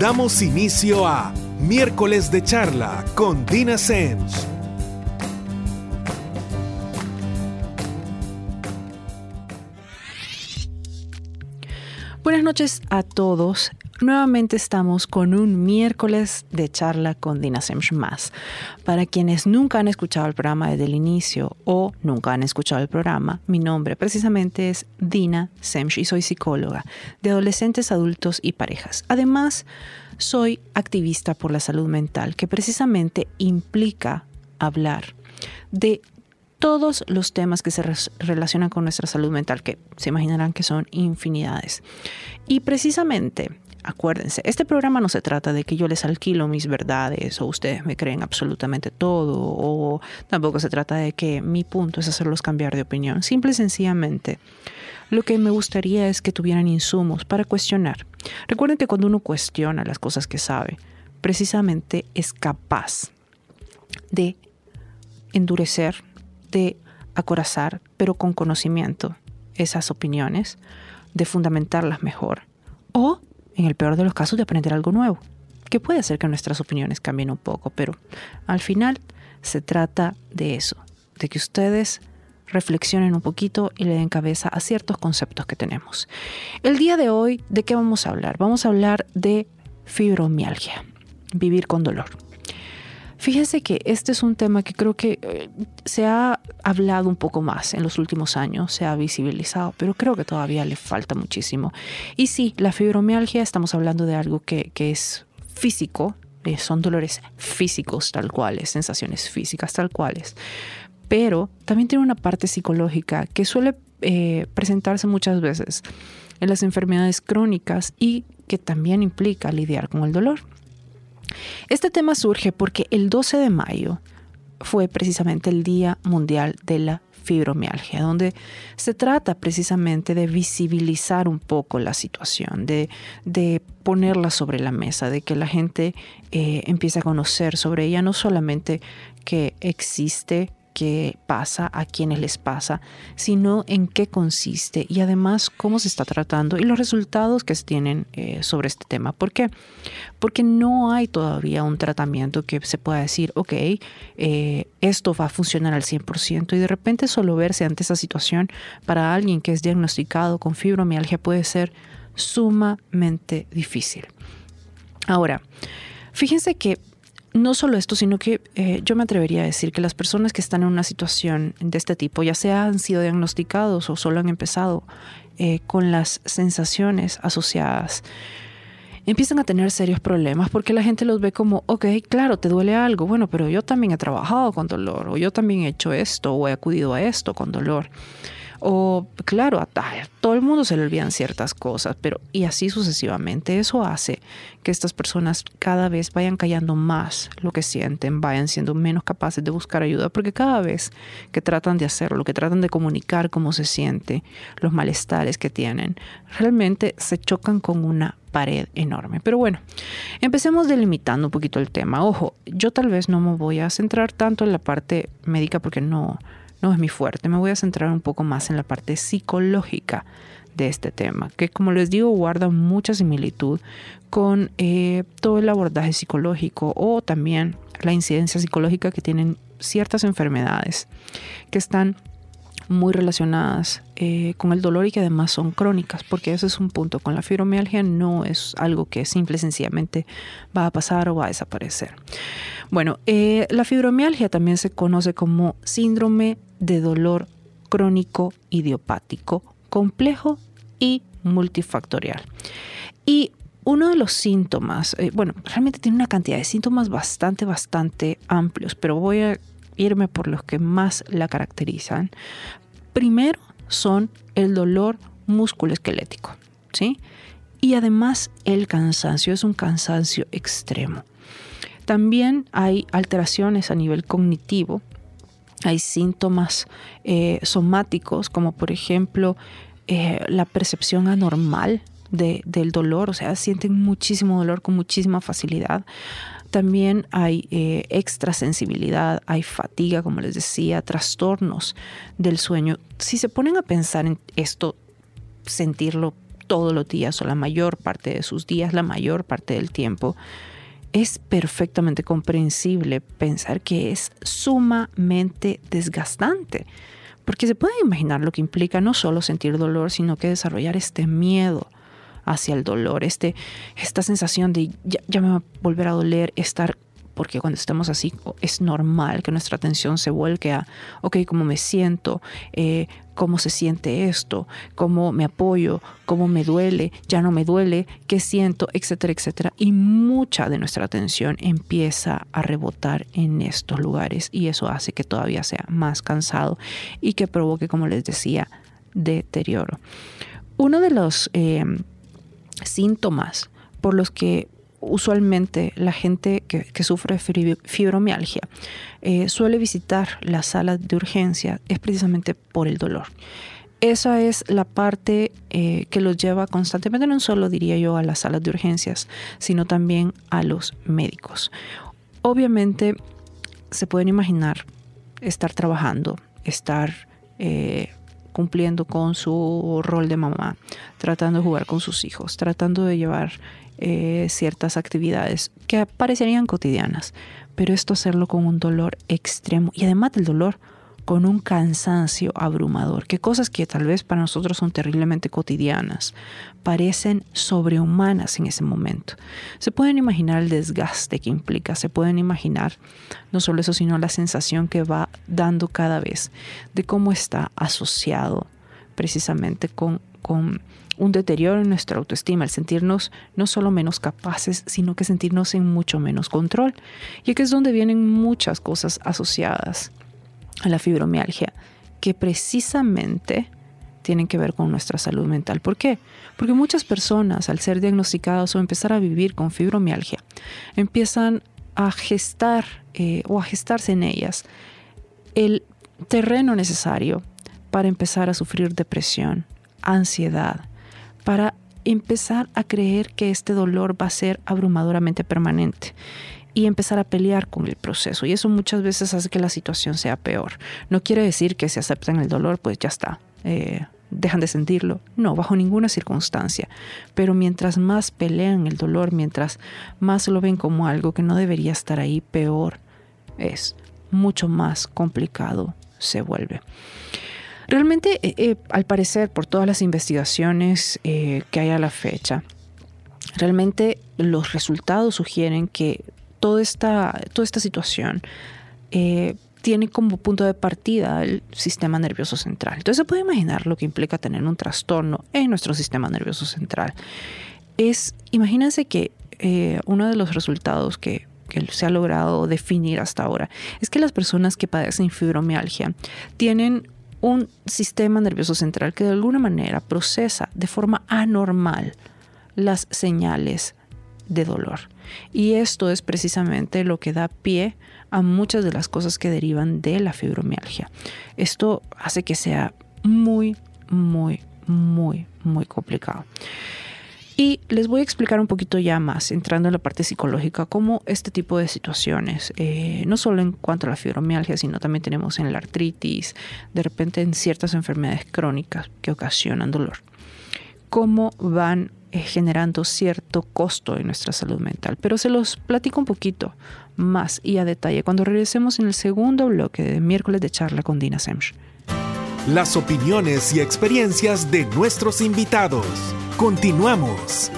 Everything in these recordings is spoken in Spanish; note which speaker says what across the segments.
Speaker 1: Damos inicio a Miércoles de Charla con Dina Sens.
Speaker 2: Buenas noches a todos. Nuevamente estamos con un miércoles de charla con Dina Semch más. Para quienes nunca han escuchado el programa desde el inicio o nunca han escuchado el programa, mi nombre precisamente es Dina Semch y soy psicóloga de adolescentes, adultos y parejas. Además, soy activista por la salud mental, que precisamente implica hablar de todos los temas que se relacionan con nuestra salud mental, que se imaginarán que son infinidades. Y precisamente, acuérdense, este programa no se trata de que yo les alquilo mis verdades o ustedes me creen absolutamente todo, o tampoco se trata de que mi punto es hacerlos cambiar de opinión. Simple y sencillamente, lo que me gustaría es que tuvieran insumos para cuestionar. Recuerden que cuando uno cuestiona las cosas que sabe, precisamente es capaz de endurecer de acorazar, pero con conocimiento, esas opiniones, de fundamentarlas mejor. O, en el peor de los casos, de aprender algo nuevo, que puede hacer que nuestras opiniones cambien un poco, pero al final se trata de eso, de que ustedes reflexionen un poquito y le den cabeza a ciertos conceptos que tenemos. El día de hoy, ¿de qué vamos a hablar? Vamos a hablar de fibromialgia, vivir con dolor. Fíjense que este es un tema que creo que eh, se ha hablado un poco más en los últimos años, se ha visibilizado, pero creo que todavía le falta muchísimo. Y sí, la fibromialgia, estamos hablando de algo que, es físico, eh, son dolores físicos tal cuales, sensaciones físicas tal cuales, pero también tiene una parte psicológica que suele eh, presentarse muchas veces en las enfermedades crónicas y que también implica lidiar con el dolor. Este tema surge porque el 12 de mayo fue precisamente el Día Mundial de la Fibromialgia, donde se trata precisamente de visibilizar un poco la situación, de, ponerla sobre la mesa, de que la gente eh, empiece a conocer sobre ella, no solamente que existe qué pasa, a quiénes les pasa, sino en qué consiste y además cómo se está tratando y los resultados que se tienen eh, sobre este tema. ¿Por qué? Porque no hay todavía un tratamiento que se pueda decir, ok, eh, esto va a funcionar al 100% y de repente solo verse ante esa situación para alguien que es diagnosticado con fibromialgia puede ser sumamente difícil. Ahora, fíjense que no solo esto, sino que eh, yo me atrevería a decir que las personas que están en una situación de este tipo, ya sea han sido diagnosticados o solo han empezado eh, con las sensaciones asociadas, empiezan a tener serios problemas porque la gente los ve como, ok, claro, te duele algo, bueno, pero yo también he trabajado con dolor, o yo también he hecho esto, o he acudido a esto con dolor. O claro, a, todo el mundo se le olvidan ciertas cosas, pero y así sucesivamente. Eso hace que estas personas cada vez vayan callando más lo que sienten, vayan siendo menos capaces de buscar ayuda, porque cada vez que tratan de hacerlo, que tratan de comunicar cómo se siente, los malestares que tienen, realmente se chocan con una pared enorme. Pero bueno, empecemos delimitando un poquito el tema. Ojo, yo tal vez no me voy a centrar tanto en la parte médica porque no no es mi fuerte. Me voy a centrar un poco más en la parte psicológica de este tema, que como les digo guarda mucha similitud con eh, todo el abordaje psicológico o también la incidencia psicológica que tienen ciertas enfermedades que están muy relacionadas eh, con el dolor y que además son crónicas, porque ese es un punto. Con la fibromialgia no es algo que simple y sencillamente va a pasar o va a desaparecer. Bueno, eh, la fibromialgia también se conoce como síndrome de dolor crónico idiopático, complejo y multifactorial. Y uno de los síntomas, eh, bueno, realmente tiene una cantidad de síntomas bastante, bastante amplios, pero voy a por los que más la caracterizan. Primero son el dolor musculoesquelético, ¿sí? Y además el cansancio, es un cansancio extremo. También hay alteraciones a nivel cognitivo, hay síntomas eh, somáticos como por ejemplo eh, la percepción anormal del dolor, o sea, sienten muchísimo dolor con muchísima facilidad. También hay eh, extrasensibilidad, hay fatiga, como les decía, trastornos del sueño. Si se ponen a pensar en esto, sentirlo todos los días o la mayor parte de sus días, la mayor parte del tiempo, es perfectamente comprensible pensar que es sumamente desgastante. Porque se puede imaginar lo que implica no solo sentir dolor, sino que desarrollar este miedo hacia el dolor, este, esta sensación de ya, me va a volver a doler, estar porque cuando estamos así es normal que nuestra atención se vuelque a, ok, ¿cómo me siento? Eh, ¿Cómo se siente esto? ¿Cómo me apoyo? ¿Cómo me duele? ¿Ya no me duele? ¿Qué siento? Etcétera, etcétera. Y mucha de nuestra atención empieza a rebotar en estos lugares y eso hace que todavía sea más cansado y que provoque, como les decía, deterioro. Uno de los eh, síntomas por los que usualmente la gente que, sufre fibromialgia eh, suele visitar la sala de urgencia es precisamente por el dolor. Esa es la parte eh, que los lleva constantemente, no solo diría yo a las salas de urgencias, sino también a los médicos. Obviamente se pueden imaginar estar trabajando, estar eh, cumpliendo con su rol de mamá, tratando de jugar con sus hijos, tratando de llevar eh, ciertas actividades que parecerían cotidianas, pero esto hacerlo con un dolor extremo y además del dolor, con un cansancio abrumador, que cosas que tal vez para nosotros son terriblemente cotidianas, parecen sobrehumanas en ese momento. Se pueden imaginar el desgaste que implica, se pueden imaginar no solo eso, sino la sensación que va dando cada vez de cómo está asociado precisamente con, con un deterioro en nuestra autoestima, el sentirnos no solo menos capaces, sino que sentirnos en mucho menos control. Y aquí es donde vienen muchas cosas asociadas a la fibromialgia, que precisamente tienen que ver con nuestra salud mental. ¿Por qué? Porque muchas personas, al ser diagnosticadas o empezar a vivir con fibromialgia, empiezan a gestar eh, o a gestarse en ellas el terreno necesario para empezar a sufrir depresión, ansiedad, para empezar a creer que este dolor va a ser abrumadoramente permanente y empezar a pelear con el proceso. Y eso muchas veces hace que la situación sea peor. No quiere decir que si aceptan el dolor, pues ya está. Eh, dejan de sentirlo. No, bajo ninguna circunstancia. Pero mientras más pelean el dolor, mientras más lo ven como algo que no debería estar ahí, peor es. Mucho más complicado se vuelve. Realmente, eh, eh, al parecer, por todas las investigaciones que hay a la fecha, realmente los resultados sugieren que toda esta, toda esta situación tiene como punto de partida el sistema nervioso central. Entonces se puede imaginar lo que implica tener un trastorno en nuestro sistema nervioso central. Es, imagínense que uno de los resultados que, que se ha logrado definir hasta ahora es que las personas que padecen fibromialgia tienen un sistema nervioso central que de alguna manera procesa de forma anormal las señales de dolor. Y esto es precisamente lo que da pie a muchas de las cosas que derivan de la fibromialgia. Esto hace que sea muy, muy, muy, muy complicado. Y les voy a explicar un poquito ya más, entrando en la parte psicológica, cómo este tipo de situaciones, eh, no solo en cuanto a la fibromialgia, sino también tenemos en la artritis, de repente en ciertas enfermedades crónicas que ocasionan dolor, cómo van generando cierto costo en nuestra salud mental. Pero se los platico un poquito más y a detalle cuando regresemos en el segundo bloque de miércoles de charla con Dina Semch.
Speaker 1: Las opiniones y experiencias de nuestros invitados Continuamos.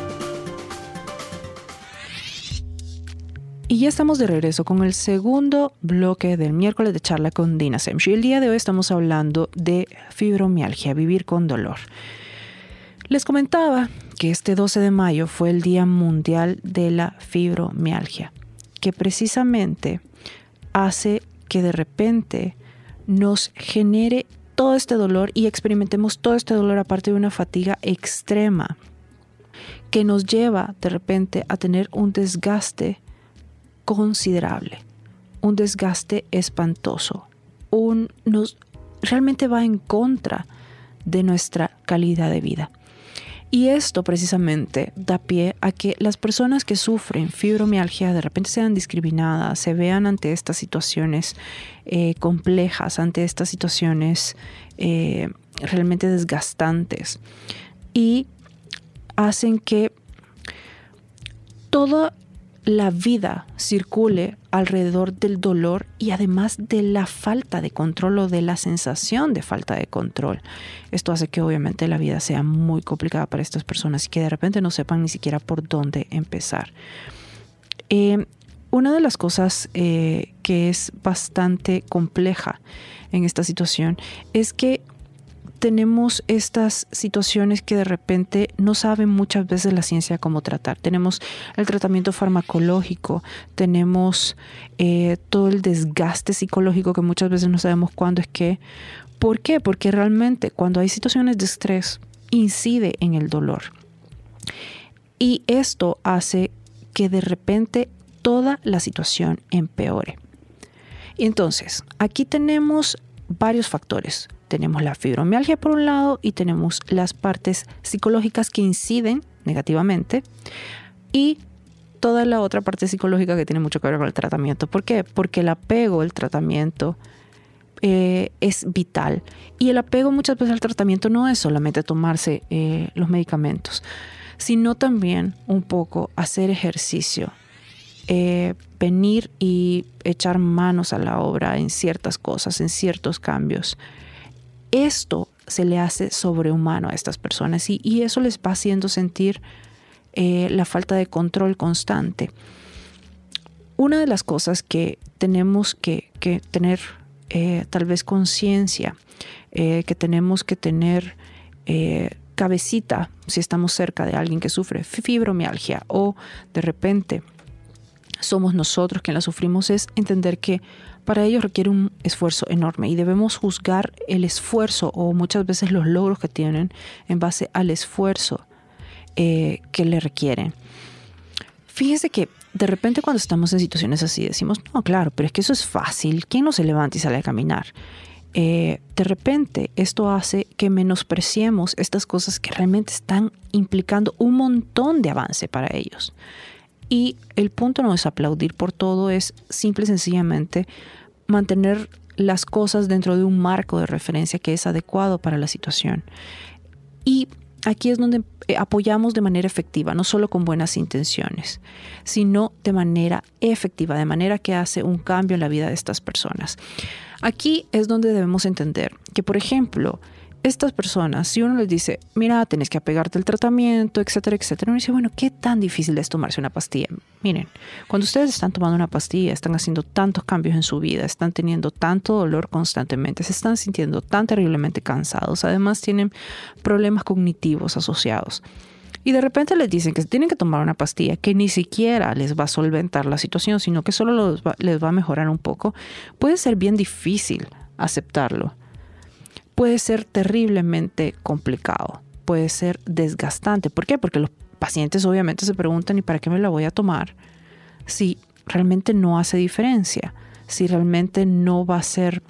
Speaker 2: Y ya estamos de regreso con el segundo bloque del miércoles de charla con Dina Semch. Y el día de hoy estamos hablando de fibromialgia, vivir con dolor. Les comentaba que este 12 de mayo fue el Día Mundial de la Fibromialgia, que precisamente hace que de repente nos genere todo este dolor y experimentemos todo este dolor aparte de una fatiga extrema que nos lleva de repente a tener un desgaste considerable, un desgaste espantoso, un, nos realmente va en contra de nuestra calidad de vida. Y esto precisamente da pie a que las personas que sufren fibromialgia de repente sean discriminadas, se vean ante estas situaciones eh, complejas, ante estas situaciones eh, realmente desgastantes. Y hacen que toda la vida circule alrededor del dolor y además de la falta de control o de la sensación de falta de control. Esto hace que obviamente la vida sea muy complicada para estas personas y que de repente no sepan ni siquiera por dónde empezar. Eh, una de las cosas eh, que es bastante compleja en esta situación es que tenemos estas situaciones que de repente no saben muchas veces la ciencia cómo tratar. Tenemos el tratamiento farmacológico, tenemos eh, todo el desgaste psicológico que muchas veces no sabemos cuándo es que. ¿Por qué? Porque realmente cuando hay situaciones de estrés incide en el dolor. Y esto hace que de repente toda la situación empeore. Entonces, aquí tenemos varios factores tenemos la fibromialgia por un lado y tenemos las partes psicológicas que inciden negativamente y toda la otra parte psicológica que tiene mucho que ver con el tratamiento. ¿Por qué? Porque el apego, el tratamiento eh, es vital. Y el apego muchas veces al tratamiento no es solamente tomarse eh, los medicamentos, sino también un poco hacer ejercicio, eh, venir y echar manos a la obra en ciertas cosas, en ciertos cambios esto se le hace sobrehumano a estas personas y, eso les va haciendo sentir eh, la falta de control constante. Una de las cosas que tenemos que, tener eh, tal vez conciencia, eh, que tenemos que tener cabecita si estamos cerca de alguien que sufre fibromialgia o de repente somos nosotros quienes la sufrimos, es entender que para ello requiere un esfuerzo enorme y debemos juzgar el esfuerzo o muchas veces los logros que tienen en base al esfuerzo eh, que le requieren. Fíjese que de repente cuando estamos en situaciones así decimos, no, claro, pero es que eso es fácil, ¿quién no se levanta y sale a caminar? Eh, de repente esto hace que menospreciemos estas cosas que realmente están implicando un montón de avance para ellos. Y el punto no es aplaudir por todo, es simple y sencillamente mantener las cosas dentro de un marco de referencia que es adecuado para la situación. Y aquí es donde eh, apoyamos de manera efectiva, no solo con buenas intenciones, sino de manera efectiva, de manera que hace un cambio en la vida de estas personas. Aquí es donde debemos entender que, por ejemplo, estas personas, si uno les dice, mira, tienes que apegarte al tratamiento, etcétera, etcétera, uno dice, bueno, ¿qué tan difícil es tomarse una pastilla? Miren, cuando ustedes están tomando una pastilla, están haciendo tantos cambios en su vida, están teniendo tanto dolor constantemente, se están sintiendo tan terriblemente cansados, además tienen problemas cognitivos asociados. Y de repente les dicen que tienen que tomar una pastilla que ni siquiera les va a solventar la situación, sino que solo les va a mejorar un poco, puede ser bien difícil aceptarlo puede ser terriblemente complicado, puede ser desgastante. ¿Por qué? Porque los pacientes obviamente se preguntan, ¿y para qué me la voy a tomar? Si realmente no hace diferencia, si realmente no va a ser,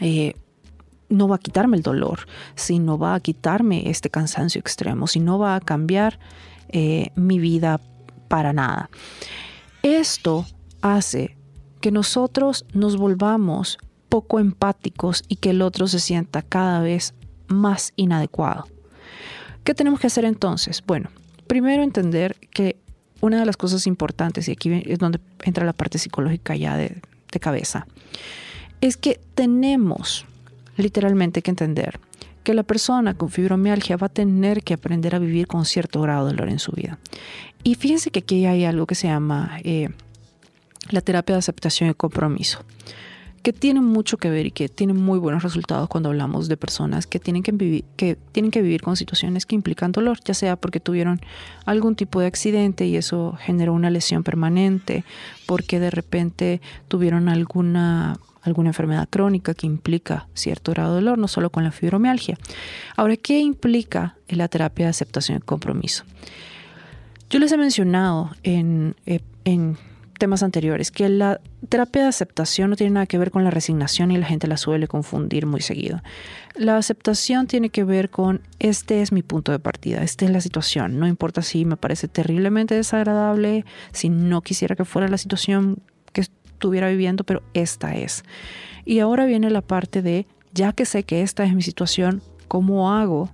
Speaker 2: eh, no va a quitarme el dolor, si no va a quitarme este cansancio extremo, si no va a cambiar eh, mi vida para nada. Esto hace que nosotros nos volvamos poco empáticos y que el otro se sienta cada vez más inadecuado. ¿Qué tenemos que hacer entonces? Bueno, primero entender que una de las cosas importantes, y aquí es donde entra la parte psicológica ya de, cabeza, es que tenemos literalmente que entender que la persona con fibromialgia va a tener que aprender a vivir con cierto grado de dolor en su vida. Y fíjense que aquí hay algo que se llama eh, la terapia de aceptación y compromiso que tienen mucho que ver y que tienen muy buenos resultados cuando hablamos de personas que tienen que vivir, que tienen que vivir con situaciones que implican dolor, ya sea porque tuvieron algún tipo de accidente y eso generó una lesión permanente, porque de repente tuvieron alguna alguna enfermedad crónica que implica cierto grado de dolor, no solo con la fibromialgia. Ahora, ¿qué implica la terapia de aceptación y compromiso? Yo les he mencionado en, eh, en temas anteriores, que la terapia de aceptación no tiene nada que ver con la resignación y la gente la suele confundir muy seguido. La aceptación tiene que ver con este es mi punto de partida, esta es la situación, no importa si me parece terriblemente desagradable, si no quisiera que fuera la situación que estuviera viviendo, pero esta es. Y ahora viene la parte de, ya que sé que esta es mi situación, ¿cómo hago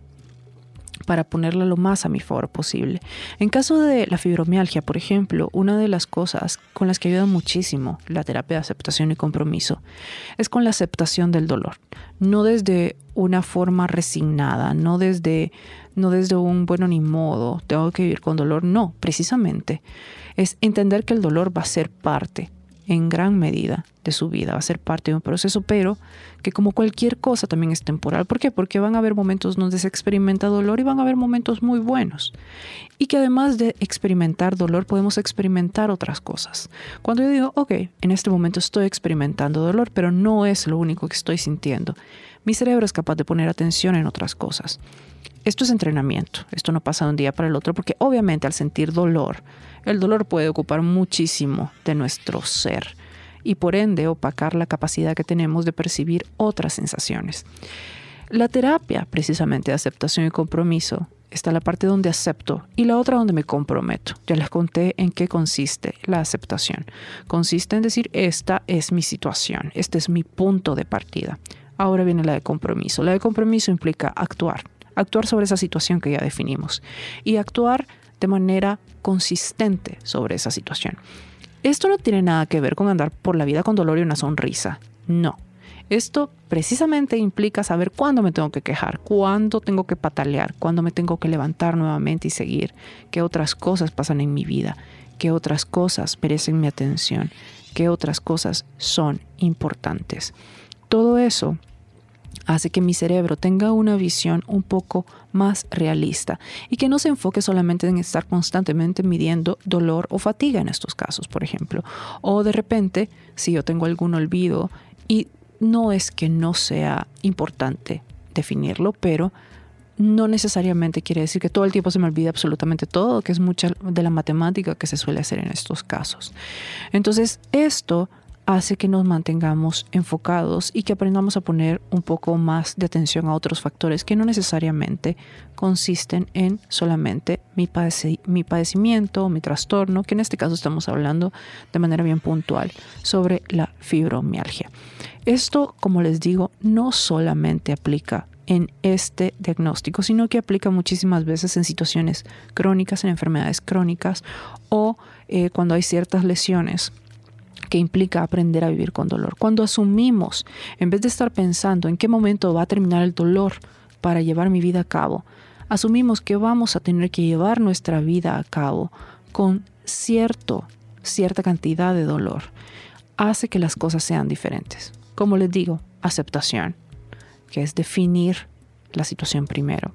Speaker 2: para ponerla lo más a mi favor posible. En caso de la fibromialgia, por ejemplo, una de las cosas con las que ayuda muchísimo la terapia de aceptación y compromiso es con la aceptación del dolor, no desde una forma resignada, no desde no desde un bueno ni modo, tengo que vivir con dolor, no, precisamente es entender que el dolor va a ser parte en gran medida de su vida, va a ser parte de un proceso, pero que como cualquier cosa también es temporal. ¿Por qué? Porque van a haber momentos donde se experimenta dolor y van a haber momentos muy buenos. Y que además de experimentar dolor, podemos experimentar otras cosas. Cuando yo digo, ok, en este momento estoy experimentando dolor, pero no es lo único que estoy sintiendo, mi cerebro es capaz de poner atención en otras cosas. Esto es entrenamiento, esto no pasa de un día para el otro, porque obviamente al sentir dolor, el dolor puede ocupar muchísimo de nuestro ser y por ende opacar la capacidad que tenemos de percibir otras sensaciones. La terapia, precisamente de aceptación y compromiso, está la parte donde acepto y la otra donde me comprometo. Ya les conté en qué consiste la aceptación. Consiste en decir, esta es mi situación, este es mi punto de partida. Ahora viene la de compromiso. La de compromiso implica actuar, actuar sobre esa situación que ya definimos y actuar de manera consistente sobre esa situación. Esto no tiene nada que ver con andar por la vida con dolor y una sonrisa. No. Esto precisamente implica saber cuándo me tengo que quejar, cuándo tengo que patalear, cuándo me tengo que levantar nuevamente y seguir, qué otras cosas pasan en mi vida, qué otras cosas merecen mi atención, qué otras cosas son importantes. Todo eso hace que mi cerebro tenga una visión un poco más realista y que no se enfoque solamente en estar constantemente midiendo dolor o fatiga en estos casos, por ejemplo. O de repente, si yo tengo algún olvido y no es que no sea importante definirlo, pero no necesariamente quiere decir que todo el tiempo se me olvide absolutamente todo, que es mucha de la matemática que se suele hacer en estos casos. Entonces, esto hace que nos mantengamos enfocados y que aprendamos a poner un poco más de atención a otros factores que no necesariamente consisten en solamente mi, mi padecimiento, mi trastorno, que en este caso estamos hablando de manera bien puntual sobre la fibromialgia. Esto, como les digo, no solamente aplica en este diagnóstico, sino que aplica muchísimas veces en situaciones crónicas, en enfermedades crónicas o eh, cuando hay ciertas lesiones que implica aprender a vivir con dolor. Cuando asumimos, en vez de estar pensando en qué momento va a terminar el dolor para llevar mi vida a cabo, asumimos que vamos a tener que llevar nuestra vida a cabo con cierto, cierta cantidad de dolor, hace que las cosas sean diferentes. Como les digo, aceptación, que es definir la situación primero,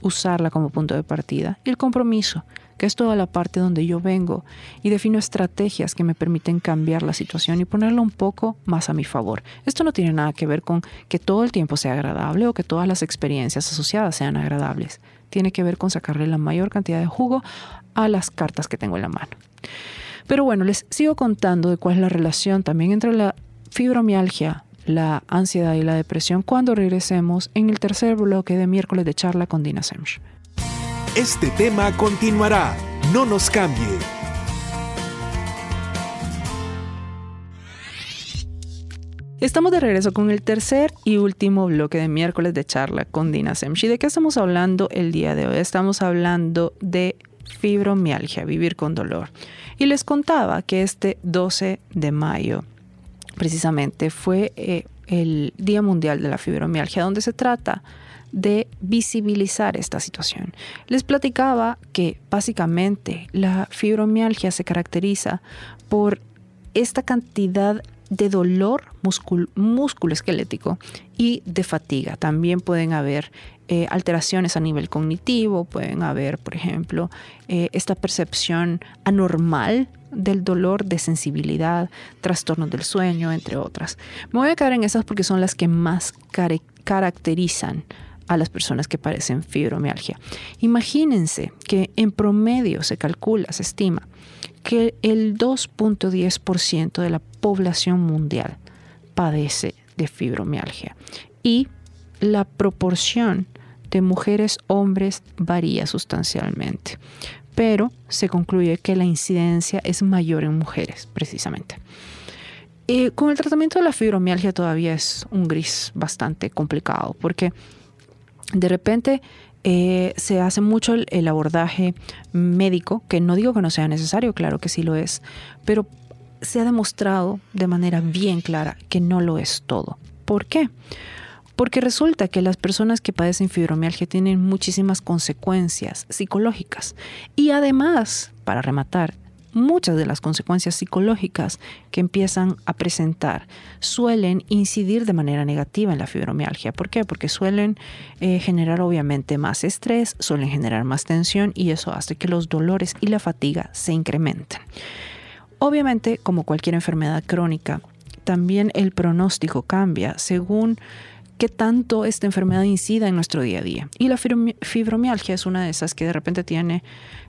Speaker 2: usarla como punto de partida, y el compromiso, es toda la parte donde yo vengo y defino estrategias que me permiten cambiar la situación y ponerla un poco más a mi favor. Esto no tiene nada que ver con que todo el tiempo sea agradable o que todas las experiencias asociadas sean agradables. Tiene que ver con sacarle la mayor cantidad de jugo a las cartas que tengo en la mano. Pero bueno, les sigo contando de cuál es la relación también entre la fibromialgia, la ansiedad y la depresión cuando regresemos en el tercer bloque de miércoles de charla con Dina Semch.
Speaker 1: Este tema continuará. No nos cambie.
Speaker 2: Estamos de regreso con el tercer y último bloque de miércoles de charla con Dina Semshi. ¿De qué estamos hablando el día de hoy? Estamos hablando de fibromialgia, vivir con dolor. Y les contaba que este 12 de mayo, precisamente, fue eh, el Día Mundial de la Fibromialgia, donde se trata de visibilizar esta situación. Les platicaba que básicamente la fibromialgia se caracteriza por esta cantidad de dolor músculo esquelético y de fatiga. También pueden haber eh, alteraciones a nivel cognitivo, pueden haber, por ejemplo, eh, esta percepción anormal del dolor, de sensibilidad, trastornos del sueño, entre otras. Me voy a quedar en esas porque son las que más caracterizan a las personas que padecen fibromialgia. Imagínense que en promedio se calcula, se estima, que el 2.10% de la población mundial padece de fibromialgia y la proporción de mujeres hombres varía sustancialmente, pero se concluye que la incidencia es mayor en mujeres precisamente. Eh, con el tratamiento de la fibromialgia todavía es un gris bastante complicado porque de repente eh, se hace mucho el, abordaje médico, que no digo que no sea necesario, claro que sí lo es, pero se ha demostrado de manera bien clara que no lo es todo. ¿Por qué? Porque resulta que las personas que padecen fibromialgia tienen muchísimas consecuencias psicológicas y además, para rematar, muchas de las consecuencias psicológicas que empiezan a presentar suelen incidir de manera negativa en la fibromialgia. ¿Por qué? Porque suelen eh, generar obviamente más estrés, suelen generar más tensión y eso hace que los dolores y la fatiga se incrementen. Obviamente, como cualquier enfermedad crónica, también el pronóstico cambia según qué tanto esta enfermedad incida en nuestro día a día. Y la fibromialgia es una de esas que de repente tiene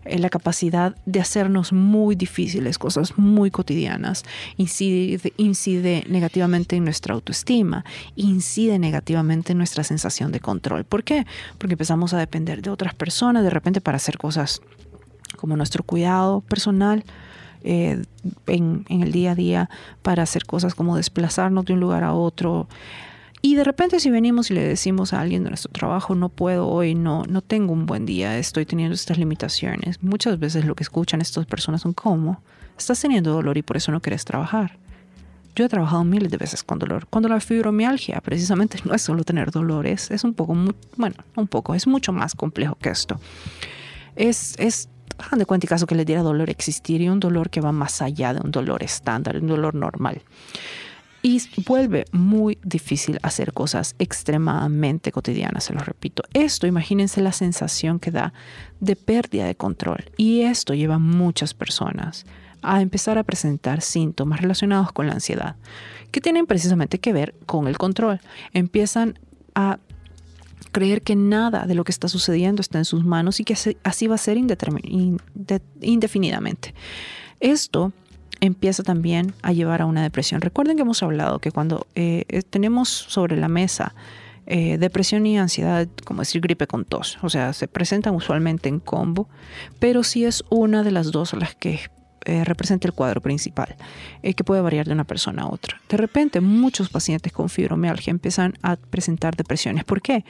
Speaker 2: eh, la capacidad de hacernos muy difíciles, cosas muy cotidianas, incide, incide negativamente en nuestra autoestima, incide negativamente en nuestra sensación de control. ¿Por qué? Porque empezamos a depender de otras personas de repente para hacer cosas como nuestro cuidado personal, eh, en, en, el día a día para hacer cosas como desplazarnos de un lugar a otro, y de repente si venimos y le decimos a alguien de nuestro trabajo, no puedo hoy, no, no tengo un buen día, estoy teniendo estas limitaciones, muchas veces lo que escuchan estas personas son ¿cómo? Estás teniendo dolor y por eso no quieres trabajar. Yo he trabajado miles de veces con dolor. Cuando la fibromialgia precisamente no es solo tener dolores, es un poco, bueno, un poco, es mucho más complejo que esto. Es, es hagan de cuenta caso que le diera dolor existiría un dolor que va más allá de un dolor estándar, un dolor normal y vuelve muy difícil hacer cosas extremadamente cotidianas, se lo repito. Esto, imagínense la sensación que da de pérdida de control y esto lleva a muchas personas a empezar a presentar síntomas relacionados con la ansiedad, que tienen precisamente que ver con el control. Empiezan a creer que nada de lo que está sucediendo está en sus manos y que así va a ser indefinidamente. Esto empieza también a llevar a una depresión. Recuerden que hemos hablado que cuando eh, eh, tenemos sobre la mesa eh, depresión y ansiedad, como decir gripe con tos, o sea, se presentan usualmente en combo, pero si es una de las dos las que representa el cuadro principal, que puede variar de una persona a otra. De repente, muchos pacientes con fibromialgia empiezan a presentar depresiones. ¿Por qué?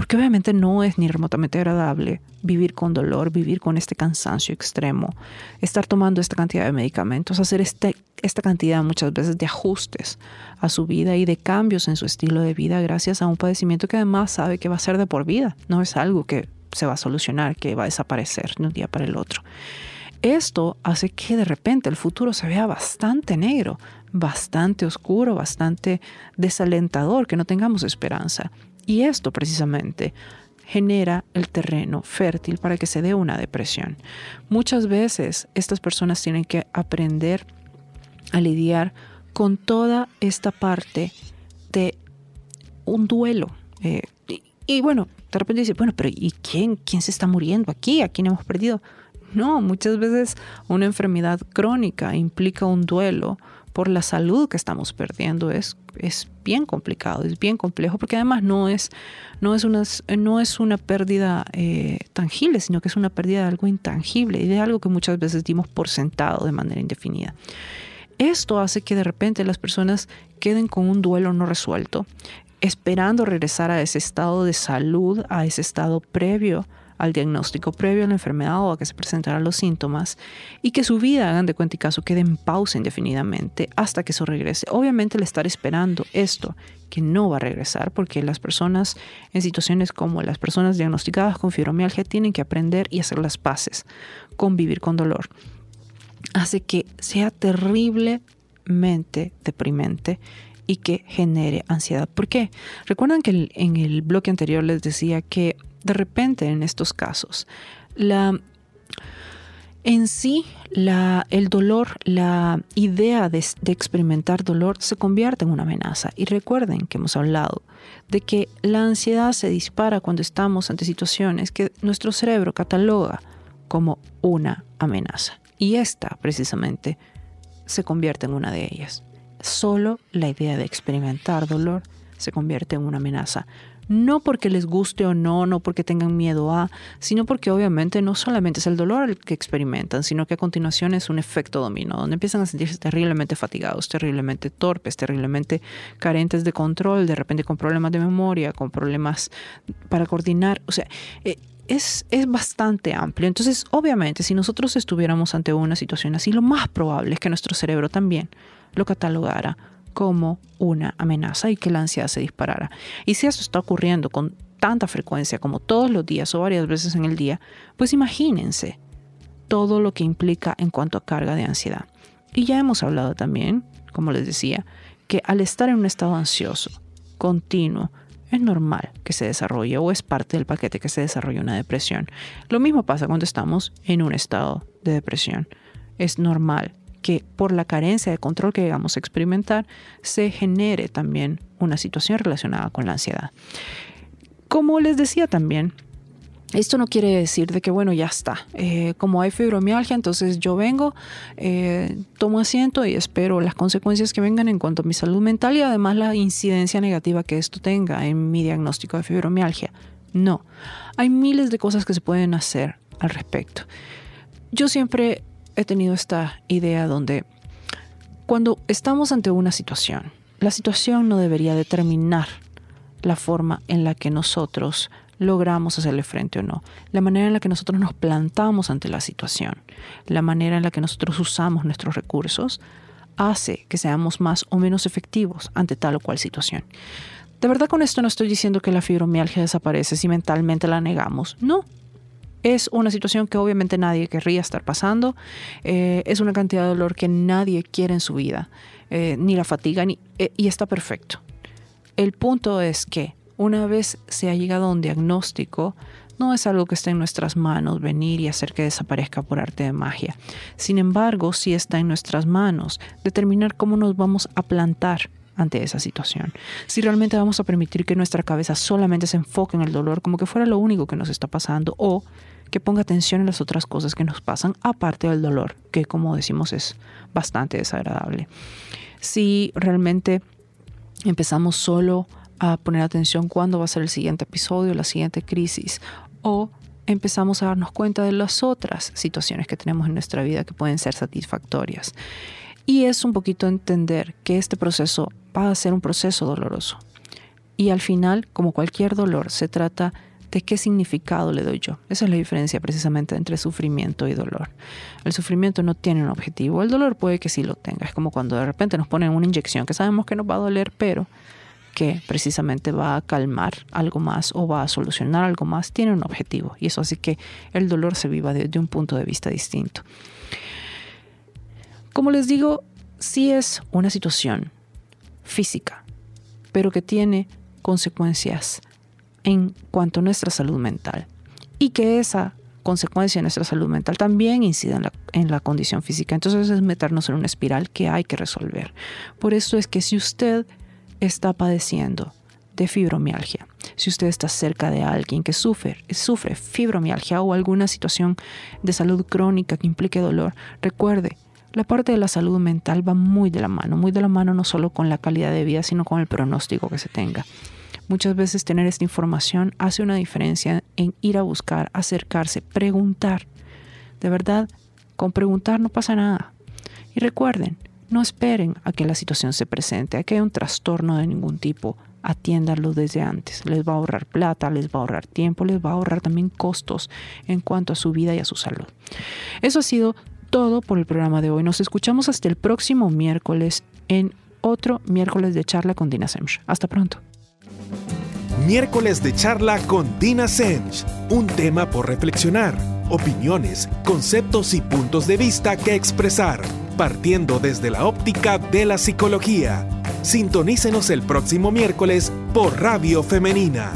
Speaker 2: Porque obviamente no es ni remotamente agradable vivir con dolor, vivir con este cansancio extremo, estar tomando esta cantidad de medicamentos, hacer este, esta cantidad muchas veces de ajustes a su vida y de cambios en su estilo de vida gracias a un padecimiento que además sabe que va a ser de por vida, no es algo que se va a solucionar, que va a desaparecer de un día para el otro. Esto hace que de repente el futuro se vea bastante negro, bastante oscuro, bastante desalentador, que no tengamos esperanza. Y esto precisamente genera el terreno fértil para que se dé una depresión. Muchas veces estas personas tienen que aprender a lidiar con toda esta parte de un duelo. Eh, y, bueno, de repente dice, bueno, pero ¿y quién, quién se está muriendo aquí? ¿A quién hemos perdido? No, muchas veces una enfermedad crónica implica un duelo por la salud que estamos perdiendo es, es bien complicado, es bien complejo, porque además no es, no es, una, no es una pérdida eh, tangible, sino que es una pérdida de algo intangible y de algo que muchas veces dimos por sentado de manera indefinida. Esto hace que de repente las personas queden con un duelo no resuelto, esperando regresar a ese estado de salud, a ese estado previo al diagnóstico previo a la enfermedad o a que se presentaran los síntomas y que su vida, hagan de cuenta y caso, quede en pausa indefinidamente hasta que eso regrese. Obviamente el estar esperando esto, que no va a regresar, porque las personas en situaciones como las personas diagnosticadas con fibromialgia tienen que aprender y hacer las paces con vivir con dolor. Hace que sea terriblemente deprimente y que genere ansiedad. ¿Por qué? Recuerdan que en el bloque anterior les decía que de repente en estos casos. La, en sí, la, el dolor, la idea de, experimentar dolor se convierte en una amenaza. Y recuerden que hemos hablado de que la ansiedad se dispara cuando estamos ante situaciones que nuestro cerebro cataloga como una amenaza. Y esta, precisamente, se convierte en una de ellas. Solo la idea de experimentar dolor se convierte en una amenaza no porque les guste o no, no porque tengan miedo a, sino porque obviamente no solamente es el dolor el que experimentan, sino que a continuación es un efecto dominó, donde empiezan a sentirse terriblemente fatigados, terriblemente torpes, terriblemente carentes de control, de repente con problemas de memoria, con problemas para coordinar, o sea, eh, es, es, bastante amplio. Entonces, obviamente, si nosotros estuviéramos ante una situación así, lo más probable es que nuestro cerebro también lo catalogara como una amenaza y que la ansiedad se disparara. Y si eso está ocurriendo con tanta frecuencia como todos los días o varias veces en el día, pues imagínense todo lo que implica en cuanto a carga de ansiedad. Y ya hemos hablado también, como les decía, que al estar en un estado ansioso, continuo, es normal que se desarrolle o es parte del paquete que se desarrolle una depresión. Lo mismo pasa cuando estamos en un estado de depresión. Es normal que por la carencia de control que llegamos a experimentar se genere también una situación relacionada con la ansiedad. Como les decía también, esto no quiere decir de que, bueno, ya está. Eh, como hay fibromialgia, entonces yo vengo, eh, tomo asiento y espero las consecuencias que vengan en cuanto a mi salud mental y además la incidencia negativa que esto tenga en mi diagnóstico de fibromialgia. No, hay miles de cosas que se pueden hacer al respecto. Yo siempre he tenido esta idea donde cuando estamos ante una situación, la situación no debería determinar la forma en la que nosotros logramos hacerle frente o no, la manera en la que nosotros nos plantamos ante la situación, la manera en la que nosotros usamos nuestros recursos, hace que seamos más o menos efectivos ante tal o cual situación. De verdad con esto no estoy diciendo que la fibromialgia desaparece si mentalmente la negamos, no, es una situación que obviamente nadie querría estar pasando. Eh, es una cantidad de dolor que nadie quiere en su vida, eh, ni la fatiga, ni, eh, y está perfecto. El punto es que una vez se ha llegado a un diagnóstico, no es algo que esté en nuestras manos venir y hacer que desaparezca por arte de magia. Sin embargo, sí está en nuestras manos determinar cómo nos vamos a plantar ante esa situación. Si realmente vamos a permitir que nuestra cabeza solamente se enfoque en el dolor como que fuera lo único que nos está pasando o que ponga atención en las otras cosas que nos pasan aparte del dolor, que como decimos es bastante desagradable. Si realmente empezamos solo a poner atención cuándo va a ser el siguiente episodio, la siguiente crisis, o empezamos a darnos cuenta de las otras situaciones que tenemos en nuestra vida que pueden ser satisfactorias. Y es un poquito entender que este proceso va a ser un proceso doloroso. Y al final, como cualquier dolor, se trata de qué significado le doy yo. Esa es la diferencia precisamente entre sufrimiento y dolor. El sufrimiento no tiene un objetivo, el dolor puede que sí lo tenga. Es como cuando de repente nos ponen una inyección que sabemos que nos va a doler, pero que precisamente va a calmar algo más o va a solucionar algo más, tiene un objetivo. Y eso hace que el dolor se viva desde un punto de vista distinto. Como les digo, sí es una situación física, pero que tiene consecuencias en cuanto a nuestra salud mental y que esa consecuencia en nuestra salud mental también incide en la, en la, condición física. Entonces es meternos en una espiral que hay que resolver. Por eso es que si usted está padeciendo de fibromialgia, si usted está cerca de alguien que sufre, sufre fibromialgia o alguna situación de salud crónica que implique dolor, recuerde, la parte de la salud mental va muy de la mano, muy de la mano no solo con la calidad de vida, sino con el pronóstico que se tenga. Muchas veces tener esta información hace una diferencia en ir a buscar, acercarse, preguntar. De verdad, con preguntar no pasa nada. Y recuerden, no esperen a que la situación se presente, a que haya un trastorno de ningún tipo. Atiéndanlo desde antes. Les va a ahorrar plata, les va a ahorrar tiempo, les va a ahorrar también costos en cuanto a su vida y a su salud. Eso ha sido todo por el programa de hoy. Nos escuchamos hasta el próximo miércoles en otro miércoles de charla con Dina Semch. Hasta pronto.
Speaker 1: Miércoles de charla con Dina Semch. Un tema por reflexionar, opiniones, conceptos y puntos de vista que expresar, partiendo desde la óptica de la psicología. Sintonícenos el próximo miércoles por Radio Femenina